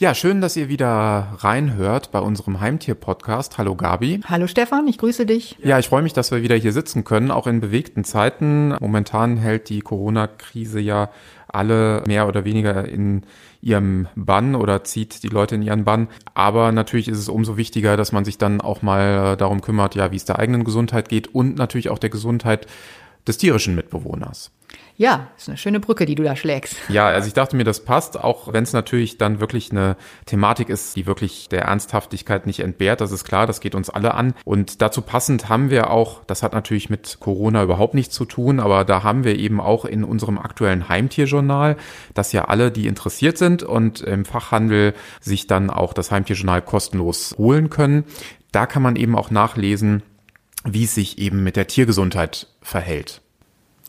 Ja, schön, dass ihr wieder reinhört bei unserem Heimtier-Podcast. Hallo Gabi. Hallo Stefan, ich grüße dich. Ja, ich freue mich, dass wir wieder hier sitzen können, auch in bewegten Zeiten. Momentan hält die Corona-Krise ja alle mehr oder weniger in ihrem Bann oder zieht die Leute in ihren Bann. Aber natürlich ist es umso wichtiger, dass man sich dann auch mal darum kümmert, ja, wie es der eigenen Gesundheit geht und natürlich auch der Gesundheit des tierischen Mitbewohners. Ja, ist eine schöne Brücke, die du da schlägst. Ja, also ich dachte mir, das passt, auch wenn es natürlich dann wirklich eine Thematik ist, die wirklich der Ernsthaftigkeit nicht entbehrt. Das ist klar, das geht uns alle an. Und dazu passend haben wir auch, das hat natürlich mit Corona überhaupt nichts zu tun, aber da haben wir eben auch in unserem aktuellen Heimtierjournal, dass ja alle, die interessiert sind und im Fachhandel sich dann auch das Heimtierjournal kostenlos holen können. Da kann man eben auch nachlesen, wie es sich eben mit der Tiergesundheit verhält.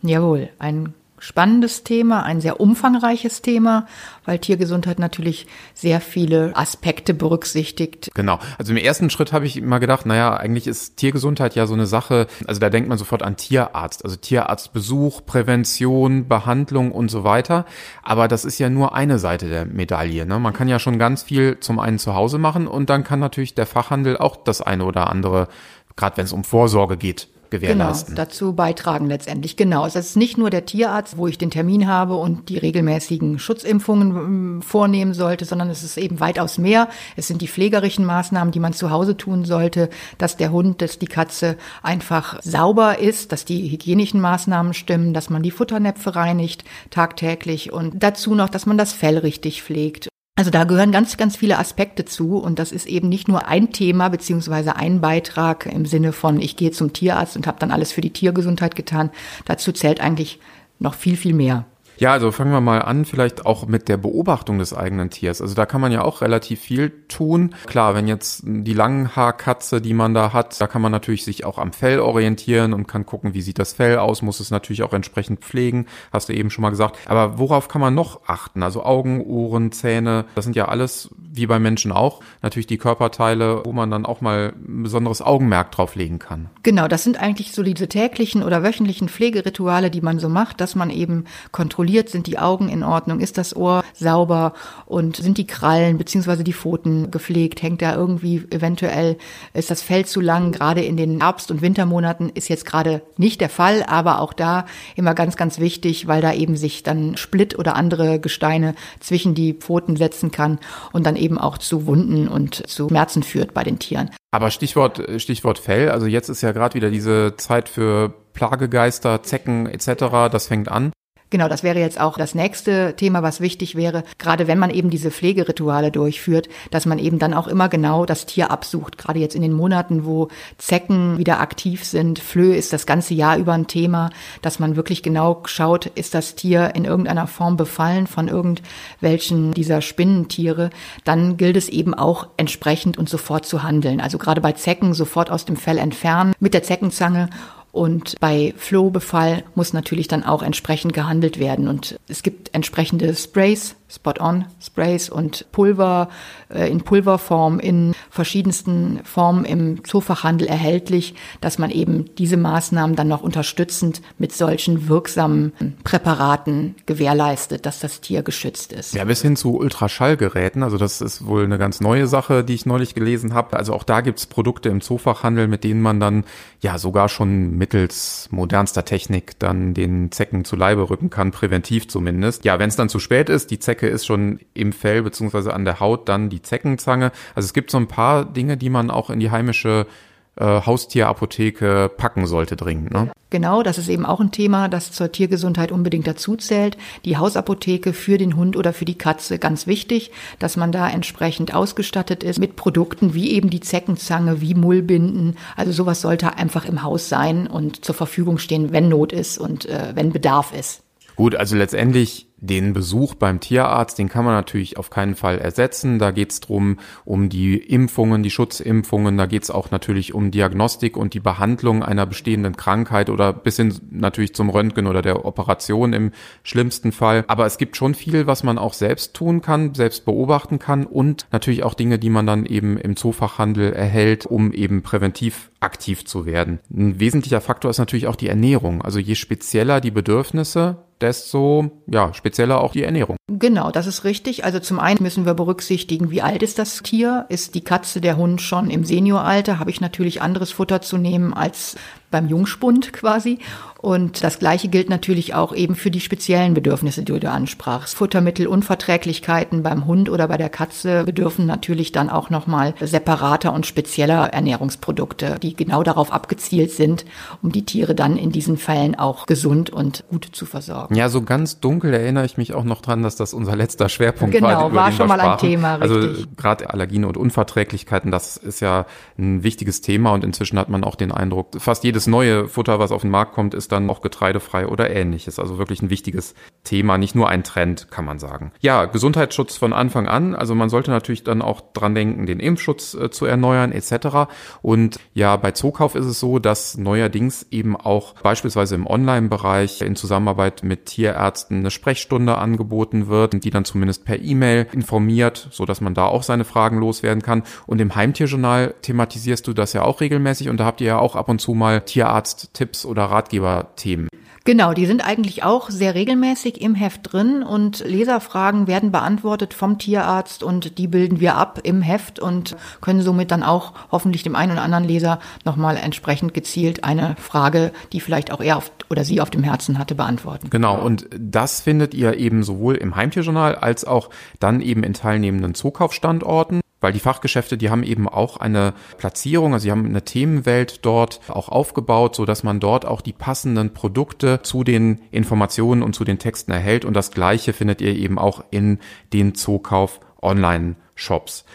Jawohl, ein spannendes Thema, ein sehr umfangreiches Thema, weil Tiergesundheit natürlich sehr viele Aspekte berücksichtigt. Genau. Also im ersten Schritt habe ich immer gedacht, naja, eigentlich ist Tiergesundheit ja so eine Sache, also da denkt man sofort an Tierarzt, also Tierarztbesuch, Prävention, Behandlung und so weiter. Aber das ist ja nur eine Seite der Medaille. Ne? Man kann ja schon ganz viel zum einen zu Hause machen und dann kann natürlich der Fachhandel auch das eine oder andere, gerade wenn es um Vorsorge geht, gewährleisten. Genau, dazu beitragen letztendlich. Genau. Es ist nicht nur der Tierarzt, wo ich den Termin habe und die regelmäßigen Schutzimpfungen ähm, vornehmen sollte, sondern es ist eben weitaus mehr. Es sind die pflegerischen Maßnahmen, die man zu Hause tun sollte, dass der Hund, dass die Katze einfach sauber ist, dass die hygienischen Maßnahmen stimmen, dass man die Futternäpfe reinigt tagtäglich und dazu noch, dass man das Fell richtig pflegt also da gehören ganz, ganz viele Aspekte zu und das ist eben nicht nur ein Thema beziehungsweise ein Beitrag im Sinne von, ich gehe zum Tierarzt und habe dann alles für die Tiergesundheit getan. Dazu zählt eigentlich noch viel, viel mehr. Ja, also fangen wir mal an, vielleicht auch mit der Beobachtung des eigenen Tiers. Also da kann man ja auch relativ viel tun. Klar, wenn jetzt die Langhaarkatze, die man da hat, da kann man natürlich sich auch am Fell orientieren und kann gucken, wie sieht das Fell aus, muss es natürlich auch entsprechend pflegen, hast du eben schon mal gesagt. Aber worauf kann man noch achten? Also Augen, Ohren, Zähne, das sind ja alles, wie bei Menschen auch, natürlich die Körperteile, wo man dann auch mal ein besonderes Augenmerk drauf legen kann. Genau, das sind eigentlich so diese täglichen oder wöchentlichen Pflegerituale, die man so macht, dass man eben kontrolliert, kontrolliert, sind die Augen in Ordnung, ist das Ohr sauber und sind die Krallen beziehungsweise die Pfoten gepflegt, hängt da irgendwie eventuell, ist das Fell zu lang, gerade in den Herbst- und Wintermonaten ist jetzt gerade nicht der Fall, aber auch da immer ganz, ganz wichtig, weil da eben sich dann Split oder andere Gesteine zwischen die Pfoten setzen kann und dann eben auch zu Wunden und zu Schmerzen führt bei den Tieren. Aber Stichwort, Stichwort Fell, also jetzt ist ja gerade wieder diese Zeit für Plagegeister, Zecken etc., das fängt an. Genau, das wäre jetzt auch das nächste Thema, was wichtig wäre, gerade wenn man eben diese Pflegerituale durchführt, dass man eben dann auch immer genau das Tier absucht. Gerade jetzt in den Monaten, wo Zecken wieder aktiv sind, Flöhe ist das ganze Jahr über ein Thema, dass man wirklich genau schaut, ist das Tier in irgendeiner Form befallen von irgendwelchen dieser Spinnentiere, dann gilt es eben auch entsprechend und sofort zu handeln. Also gerade bei Zecken sofort aus dem Fell entfernen mit der Zeckenzange und bei Flohbefall muss natürlich dann auch entsprechend gehandelt werden. Und es gibt entsprechende Sprays, Spot-on-Sprays und Pulver äh, in Pulverform in verschiedensten Formen im Zoofachhandel erhältlich, dass man eben diese Maßnahmen dann noch unterstützend mit solchen wirksamen Präparaten gewährleistet, dass das Tier geschützt ist. Ja, bis hin zu Ultraschallgeräten. Also das ist wohl eine ganz neue Sache, die ich neulich gelesen habe. Also auch da gibt's Produkte im Zoofachhandel, mit denen man dann ja sogar schon mittels modernster Technik dann den Zecken zu Leibe rücken kann, präventiv zumindest. Ja, wenn es dann zu spät ist, die Zecke Zecke ist schon im Fell beziehungsweise an der Haut dann die Zeckenzange. Also es gibt so ein paar Dinge, die man auch in die heimische äh, Haustierapotheke packen sollte dringend. Ne? Genau, das ist eben auch ein Thema, das zur Tiergesundheit unbedingt dazu zählt. Die Hausapotheke für den Hund oder für die Katze, ganz wichtig, dass man da entsprechend ausgestattet ist mit Produkten wie eben die Zeckenzange, wie Mullbinden. Also sowas sollte einfach im Haus sein und zur Verfügung stehen, wenn Not ist und äh, wenn Bedarf ist. Gut, also letztendlich den Besuch beim Tierarzt, den kann man natürlich auf keinen Fall ersetzen. Da geht es drum um die Impfungen, die Schutzimpfungen. Da geht es auch natürlich um Diagnostik und die Behandlung einer bestehenden Krankheit oder bis hin natürlich zum Röntgen oder der Operation im schlimmsten Fall. Aber es gibt schon viel, was man auch selbst tun kann, selbst beobachten kann und natürlich auch Dinge, die man dann eben im Zoofachhandel erhält, um eben präventiv aktiv zu werden. Ein wesentlicher Faktor ist natürlich auch die Ernährung. Also je spezieller die Bedürfnisse, desto ja, spezieller auch die Ernährung. Genau, das ist richtig. Also zum einen müssen wir berücksichtigen, wie alt ist das Tier? Ist die Katze, der Hund schon im Senioralter? Habe ich natürlich anderes Futter zu nehmen als beim Jungspund quasi. Und das Gleiche gilt natürlich auch eben für die speziellen Bedürfnisse, die du ansprachst. Futtermittelunverträglichkeiten beim Hund oder bei der Katze bedürfen natürlich dann auch nochmal separater und spezieller Ernährungsprodukte, die genau darauf abgezielt sind, um die Tiere dann in diesen Fällen auch gesund und gut zu versorgen. Ja, so ganz dunkel erinnere ich mich auch noch dran, dass das unser letzter Schwerpunkt genau, war. Genau, war schon mal ein Thema, also richtig. Also gerade Allergien und Unverträglichkeiten, das ist ja ein wichtiges Thema und inzwischen hat man auch den Eindruck, fast jedes neue Futter, was auf den Markt kommt, ist dann auch getreidefrei oder ähnliches. Also wirklich ein wichtiges Thema, nicht nur ein Trend, kann man sagen. Ja, Gesundheitsschutz von Anfang an. Also man sollte natürlich dann auch dran denken, den Impfschutz äh, zu erneuern etc. Und ja, bei Zookauf ist es so, dass neuerdings eben auch beispielsweise im Online-Bereich in Zusammenarbeit mit Tierärzten eine Sprechstunde angeboten wird, die dann zumindest per E-Mail informiert, so man da auch seine Fragen loswerden kann. Und im Heimtierjournal thematisierst du das ja auch regelmäßig und da habt ihr ja auch ab und zu mal Tierarzt-Tipps oder Ratgeber-Themen. Genau, die sind eigentlich auch sehr regelmäßig im Heft drin und Leserfragen werden beantwortet vom Tierarzt und die bilden wir ab im Heft und können somit dann auch hoffentlich dem einen oder anderen Leser nochmal entsprechend gezielt eine Frage, die vielleicht auch er auf, oder sie auf dem Herzen hatte, beantworten. Genau, und das findet ihr eben sowohl im Heimtierjournal als auch dann eben in teilnehmenden Zukaufstandorten weil die Fachgeschäfte, die haben eben auch eine Platzierung, also sie haben eine Themenwelt dort auch aufgebaut, so dass man dort auch die passenden Produkte zu den Informationen und zu den Texten erhält und das gleiche findet ihr eben auch in den Zookauf Online Shops.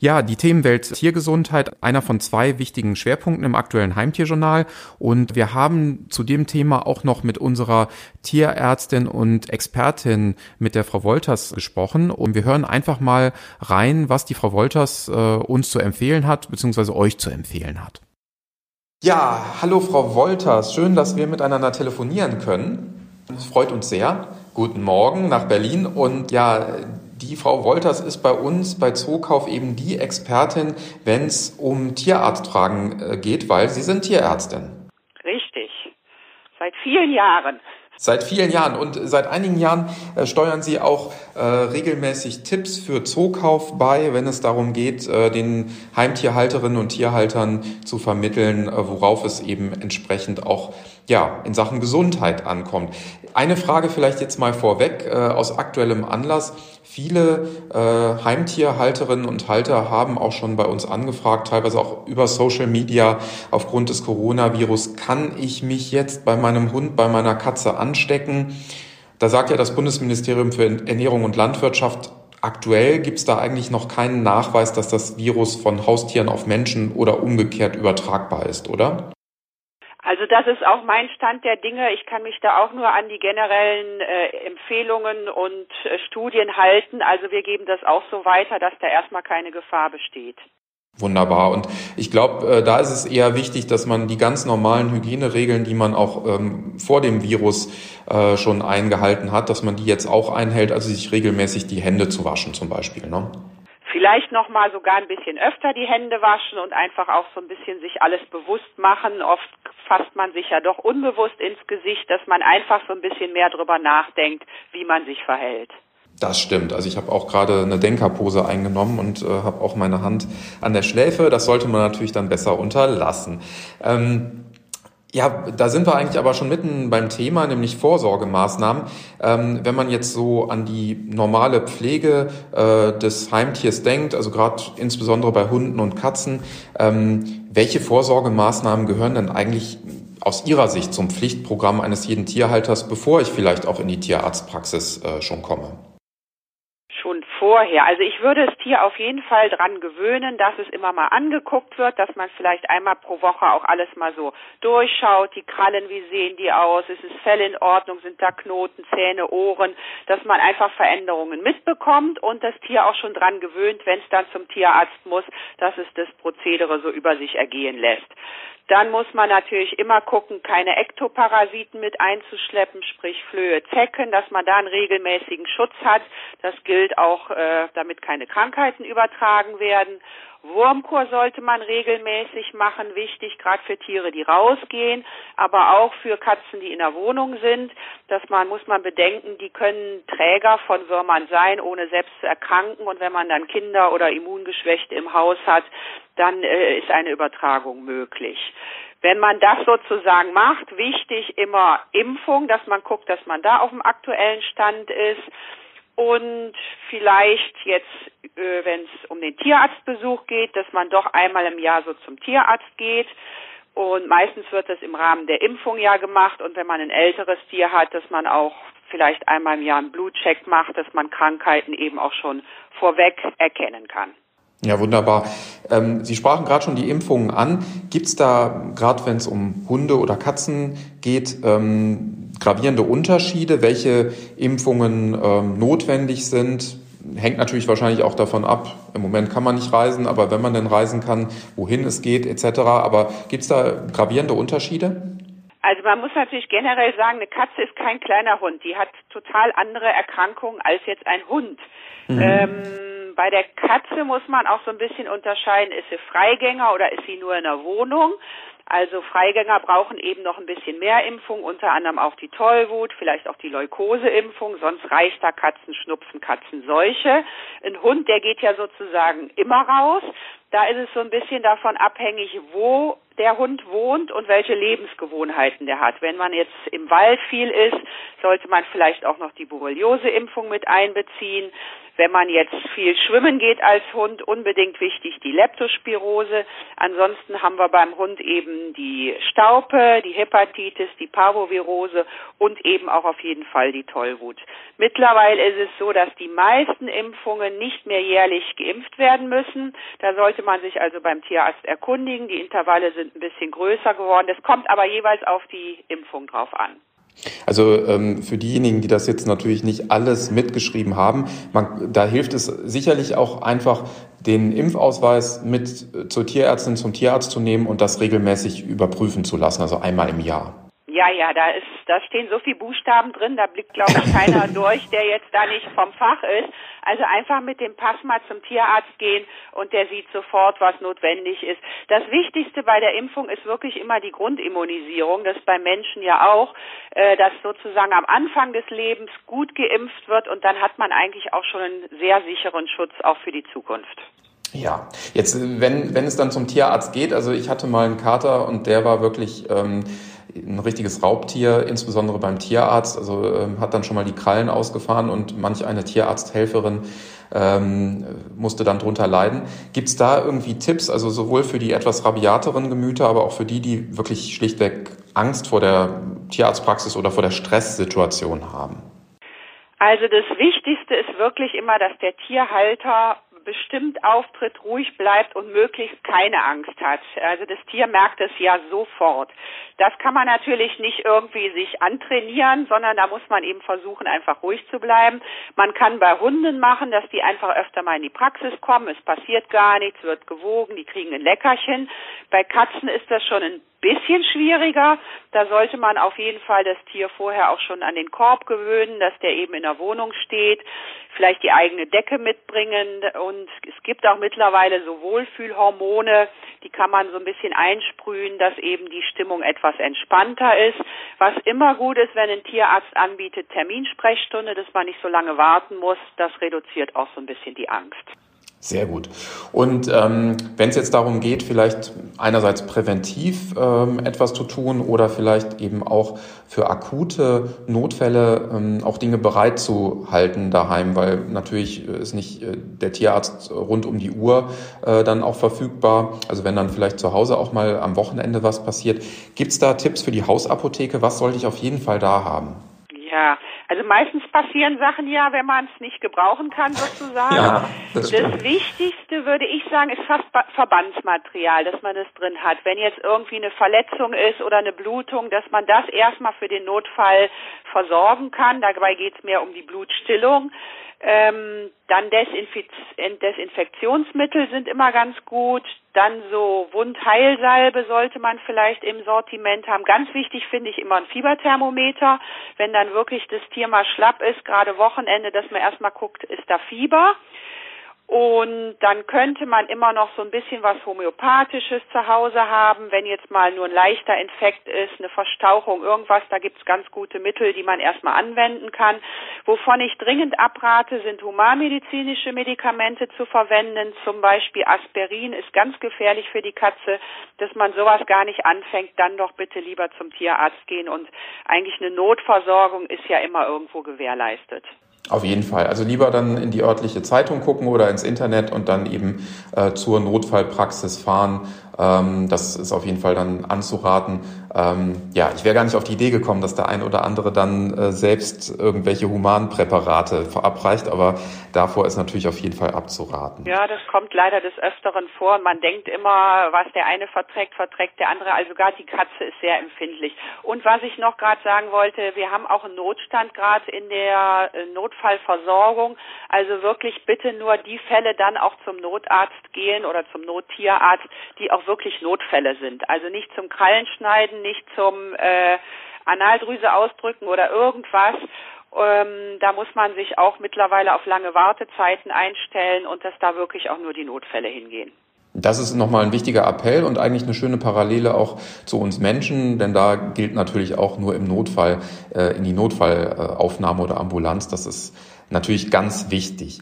Ja, die Themenwelt Tiergesundheit, einer von zwei wichtigen Schwerpunkten im aktuellen Heimtierjournal. Und wir haben zu dem Thema auch noch mit unserer Tierärztin und Expertin, mit der Frau Wolters, gesprochen. Und wir hören einfach mal rein, was die Frau Wolters äh, uns zu empfehlen hat, beziehungsweise euch zu empfehlen hat. Ja, hallo Frau Wolters. Schön, dass wir miteinander telefonieren können. Es freut uns sehr. Guten Morgen nach Berlin. Und ja, die Frau Wolters ist bei uns bei Zookauf eben die Expertin, wenn es um Tierarztfragen äh, geht, weil Sie sind Tierärztin. Richtig. Seit vielen Jahren. Seit vielen Jahren und seit einigen Jahren äh, steuern Sie auch äh, regelmäßig Tipps für Zookauf bei, wenn es darum geht, äh, den Heimtierhalterinnen und Tierhaltern zu vermitteln, äh, worauf es eben entsprechend auch ja, in Sachen Gesundheit ankommt. Eine Frage vielleicht jetzt mal vorweg äh, aus aktuellem Anlass. Viele äh, Heimtierhalterinnen und Halter haben auch schon bei uns angefragt, teilweise auch über Social Media aufgrund des Coronavirus, kann ich mich jetzt bei meinem Hund, bei meiner Katze anstecken? Da sagt ja das Bundesministerium für Ernährung und Landwirtschaft, aktuell gibt es da eigentlich noch keinen Nachweis, dass das Virus von Haustieren auf Menschen oder umgekehrt übertragbar ist, oder? Also das ist auch mein Stand der Dinge. Ich kann mich da auch nur an die generellen äh, Empfehlungen und äh, Studien halten. Also wir geben das auch so weiter, dass da erstmal keine Gefahr besteht. Wunderbar. Und ich glaube, äh, da ist es eher wichtig, dass man die ganz normalen Hygieneregeln, die man auch ähm, vor dem Virus äh, schon eingehalten hat, dass man die jetzt auch einhält, also sich regelmäßig die Hände zu waschen zum Beispiel. Ne? Vielleicht noch mal sogar ein bisschen öfter die Hände waschen und einfach auch so ein bisschen sich alles bewusst machen. Oft fasst man sich ja doch unbewusst ins Gesicht, dass man einfach so ein bisschen mehr drüber nachdenkt, wie man sich verhält. Das stimmt. Also ich habe auch gerade eine Denkerpose eingenommen und äh, habe auch meine Hand an der Schläfe. Das sollte man natürlich dann besser unterlassen. Ähm, ja, da sind wir eigentlich aber schon mitten beim Thema, nämlich Vorsorgemaßnahmen. Ähm, wenn man jetzt so an die normale Pflege äh, des Heimtiers denkt, also gerade insbesondere bei Hunden und Katzen, ähm, welche Vorsorgemaßnahmen gehören denn eigentlich aus Ihrer Sicht zum Pflichtprogramm eines jeden Tierhalters, bevor ich vielleicht auch in die Tierarztpraxis äh, schon komme? Vorher. Also ich würde das Tier auf jeden Fall dran gewöhnen, dass es immer mal angeguckt wird, dass man vielleicht einmal pro Woche auch alles mal so durchschaut, die Krallen, wie sehen die aus, ist es Fell in Ordnung, sind da Knoten, Zähne, Ohren, dass man einfach Veränderungen mitbekommt und das Tier auch schon dran gewöhnt, wenn es dann zum Tierarzt muss, dass es das Prozedere so über sich ergehen lässt. Dann muss man natürlich immer gucken, keine Ektoparasiten mit einzuschleppen, sprich Flöhe, Zecken, dass man da einen regelmäßigen Schutz hat. Das gilt auch, äh, damit keine Krankheiten übertragen werden. Wurmkur sollte man regelmäßig machen, wichtig, gerade für Tiere, die rausgehen, aber auch für Katzen, die in der Wohnung sind. Das man, muss man bedenken, die können Träger von Würmern sein, ohne selbst zu erkranken. Und wenn man dann Kinder oder Immungeschwächte im Haus hat, dann äh, ist eine Übertragung möglich. Wenn man das sozusagen macht, wichtig immer Impfung, dass man guckt, dass man da auf dem aktuellen Stand ist und vielleicht jetzt, äh, wenn es um den Tierarztbesuch geht, dass man doch einmal im Jahr so zum Tierarzt geht. Und meistens wird das im Rahmen der Impfung ja gemacht. Und wenn man ein älteres Tier hat, dass man auch vielleicht einmal im Jahr einen Blutcheck macht, dass man Krankheiten eben auch schon vorweg erkennen kann. Ja, wunderbar. Ähm, Sie sprachen gerade schon die Impfungen an. Gibt es da, gerade wenn es um Hunde oder Katzen geht, ähm, gravierende Unterschiede, welche Impfungen ähm, notwendig sind? Hängt natürlich wahrscheinlich auch davon ab. Im Moment kann man nicht reisen, aber wenn man denn reisen kann, wohin es geht, etc. Aber gibt es da gravierende Unterschiede? Also man muss natürlich generell sagen, eine Katze ist kein kleiner Hund. Die hat total andere Erkrankungen als jetzt ein Hund. Mhm. Ähm, bei der Katze muss man auch so ein bisschen unterscheiden, ist sie Freigänger oder ist sie nur in der Wohnung? Also Freigänger brauchen eben noch ein bisschen mehr Impfung, unter anderem auch die Tollwut, vielleicht auch die Leukoseimpfung, sonst reicht da Katzenschnupfen, Katzenseuche. Ein Hund, der geht ja sozusagen immer raus. Da ist es so ein bisschen davon abhängig, wo der Hund wohnt und welche Lebensgewohnheiten der hat. Wenn man jetzt im Wald viel ist, sollte man vielleicht auch noch die Borreliose-Impfung mit einbeziehen. Wenn man jetzt viel schwimmen geht als Hund, unbedingt wichtig die Leptospirose. Ansonsten haben wir beim Hund eben die Staupe, die Hepatitis, die Parvovirose und eben auch auf jeden Fall die Tollwut. Mittlerweile ist es so, dass die meisten Impfungen nicht mehr jährlich geimpft werden müssen. Da sollte man sich also beim Tierarzt erkundigen. Die Intervalle sind ein bisschen größer geworden. Das kommt aber jeweils auf die Impfung drauf an. Also ähm, für diejenigen, die das jetzt natürlich nicht alles mitgeschrieben haben, man, da hilft es sicherlich auch einfach, den Impfausweis mit zur Tierärztin, zum Tierarzt zu nehmen und das regelmäßig überprüfen zu lassen, also einmal im Jahr. Ja, ja, da ist, da stehen so viele Buchstaben drin, da blickt glaube ich keiner durch, der jetzt da nicht vom Fach ist. Also einfach mit dem Pass mal zum Tierarzt gehen und der sieht sofort, was notwendig ist. Das Wichtigste bei der Impfung ist wirklich immer die Grundimmunisierung. Das ist bei Menschen ja auch, äh, dass sozusagen am Anfang des Lebens gut geimpft wird und dann hat man eigentlich auch schon einen sehr sicheren Schutz auch für die Zukunft. Ja, jetzt wenn wenn es dann zum Tierarzt geht, also ich hatte mal einen Kater und der war wirklich ähm, ein richtiges Raubtier, insbesondere beim Tierarzt. Also ähm, hat dann schon mal die Krallen ausgefahren und manch eine Tierarzthelferin ähm, musste dann drunter leiden. Gibt es da irgendwie Tipps, also sowohl für die etwas rabiateren Gemüter, aber auch für die, die wirklich schlichtweg Angst vor der Tierarztpraxis oder vor der Stresssituation haben? Also das Wichtigste ist wirklich immer, dass der Tierhalter bestimmt auftritt, ruhig bleibt und möglichst keine Angst hat. Also das Tier merkt es ja sofort. Das kann man natürlich nicht irgendwie sich antrainieren, sondern da muss man eben versuchen, einfach ruhig zu bleiben. Man kann bei Hunden machen, dass die einfach öfter mal in die Praxis kommen. Es passiert gar nichts, wird gewogen, die kriegen ein Leckerchen. Bei Katzen ist das schon ein bisschen schwieriger. Da sollte man auf jeden Fall das Tier vorher auch schon an den Korb gewöhnen, dass der eben in der Wohnung steht, vielleicht die eigene Decke mitbringen und es gibt auch mittlerweile so Wohlfühlhormone, die kann man so ein bisschen einsprühen, dass eben die Stimmung etwas entspannter ist. Was immer gut ist, wenn ein Tierarzt anbietet, Terminsprechstunde, dass man nicht so lange warten muss, das reduziert auch so ein bisschen die Angst. Sehr gut. Und ähm, wenn es jetzt darum geht, vielleicht einerseits präventiv ähm, etwas zu tun oder vielleicht eben auch für akute Notfälle ähm, auch Dinge bereit zu halten daheim, weil natürlich ist nicht äh, der Tierarzt rund um die Uhr äh, dann auch verfügbar. Also wenn dann vielleicht zu Hause auch mal am Wochenende was passiert. Gibt es da Tipps für die Hausapotheke? Was sollte ich auf jeden Fall da haben? Ja, also meistens passieren Sachen ja, wenn man es nicht gebrauchen kann sozusagen. Ja, das, das Wichtigste würde ich sagen, ist fast Verbandsmaterial, dass man das drin hat. Wenn jetzt irgendwie eine Verletzung ist oder eine Blutung, dass man das erstmal für den Notfall versorgen kann. Dabei geht es mehr um die Blutstillung. Ähm, dann Desinfiz Desinfektionsmittel sind immer ganz gut. Dann so Wundheilsalbe sollte man vielleicht im Sortiment haben. Ganz wichtig finde ich immer ein Fieberthermometer. Wenn dann wirklich das Tier mal schlapp ist, gerade Wochenende, dass man erstmal guckt, ist da Fieber. Und dann könnte man immer noch so ein bisschen was Homöopathisches zu Hause haben, wenn jetzt mal nur ein leichter Infekt ist, eine Verstauchung, irgendwas, da gibt's ganz gute Mittel, die man erstmal anwenden kann. Wovon ich dringend abrate, sind humanmedizinische Medikamente zu verwenden. Zum Beispiel Aspirin ist ganz gefährlich für die Katze, dass man sowas gar nicht anfängt, dann doch bitte lieber zum Tierarzt gehen und eigentlich eine Notversorgung ist ja immer irgendwo gewährleistet. Auf jeden Fall. Also lieber dann in die örtliche Zeitung gucken oder ins Internet und dann eben äh, zur Notfallpraxis fahren ähm, das ist auf jeden Fall dann anzuraten. Ähm, ja, ich wäre gar nicht auf die Idee gekommen, dass der ein oder andere dann äh, selbst irgendwelche Humanpräparate verabreicht, aber davor ist natürlich auf jeden Fall abzuraten. Ja, das kommt leider des Öfteren vor. Man denkt immer, was der eine verträgt, verträgt der andere. Also gerade die Katze ist sehr empfindlich. Und was ich noch gerade sagen wollte, wir haben auch einen Notstand gerade in der äh, Notfallversorgung. Also wirklich bitte nur die Fälle dann auch zum Notarzt gehen oder zum Nottierarzt, die auch wirklich Notfälle sind. Also nicht zum Krallenschneiden, nicht zum äh, Analdrüse ausdrücken oder irgendwas. Ähm, da muss man sich auch mittlerweile auf lange Wartezeiten einstellen und dass da wirklich auch nur die Notfälle hingehen. Das ist nochmal ein wichtiger Appell und eigentlich eine schöne Parallele auch zu uns Menschen, denn da gilt natürlich auch nur im Notfall, äh, in die Notfallaufnahme oder Ambulanz. Das ist natürlich ganz wichtig.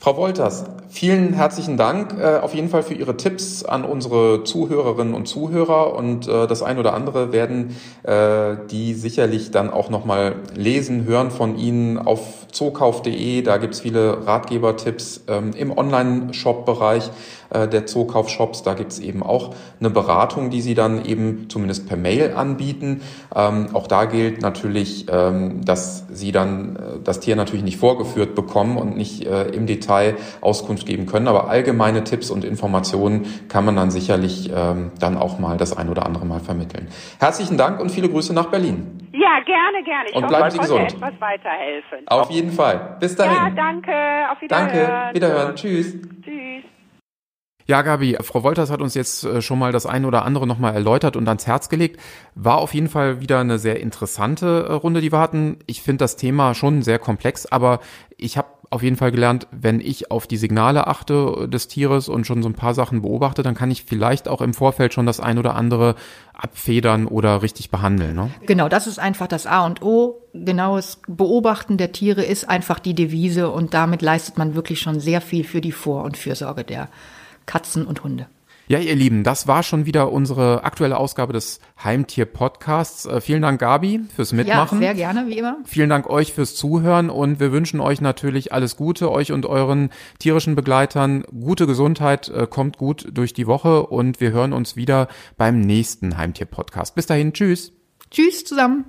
Frau Wolters, vielen herzlichen Dank äh, auf jeden Fall für Ihre Tipps an unsere Zuhörerinnen und Zuhörer und äh, das ein oder andere werden die sicherlich dann auch nochmal lesen, hören von Ihnen auf zookauf.de. Da gibt's viele Ratgebertipps ähm, im Online-Shop-Bereich äh, der Zookauf-Shops. Da gibt's eben auch eine Beratung, die Sie dann eben zumindest per Mail anbieten. Ähm, auch da gilt natürlich, ähm, dass Sie dann äh, das Tier natürlich nicht vorgeführt bekommen und nicht äh, im Detail Auskunft geben können. Aber allgemeine Tipps und Informationen kann man dann sicherlich ähm, dann auch mal das ein oder andere Mal vermitteln. Herzlichen Dank und viele Grüße nach Berlin. Ja, gerne, gerne. Ich und hoffe, bleiben Sie gesund. etwas weiterhelfen. Auf jeden Fall. Bis dahin. Ja, danke. Auf Wiederhören. Danke. Wiederhören. Tschüss. Tschüss. Ja, Gabi, Frau Wolters hat uns jetzt äh, schon mal das eine oder andere nochmal erläutert und ans Herz gelegt. War auf jeden Fall wieder eine sehr interessante äh, Runde, die wir hatten. Ich finde das Thema schon sehr komplex, aber ich habe auf jeden Fall gelernt, wenn ich auf die Signale achte des Tieres und schon so ein paar Sachen beobachte, dann kann ich vielleicht auch im Vorfeld schon das ein oder andere abfedern oder richtig behandeln. Ne? Genau, das ist einfach das A und O. Genaues Beobachten der Tiere ist einfach die Devise und damit leistet man wirklich schon sehr viel für die Vor- und Fürsorge der Katzen und Hunde. Ja, ihr Lieben, das war schon wieder unsere aktuelle Ausgabe des Heimtier-Podcasts. Äh, vielen Dank, Gabi, fürs Mitmachen. Ja, sehr gerne, wie immer. Vielen Dank euch fürs Zuhören und wir wünschen euch natürlich alles Gute, euch und euren tierischen Begleitern. Gute Gesundheit, äh, kommt gut durch die Woche und wir hören uns wieder beim nächsten Heimtier-Podcast. Bis dahin, tschüss. Tschüss zusammen.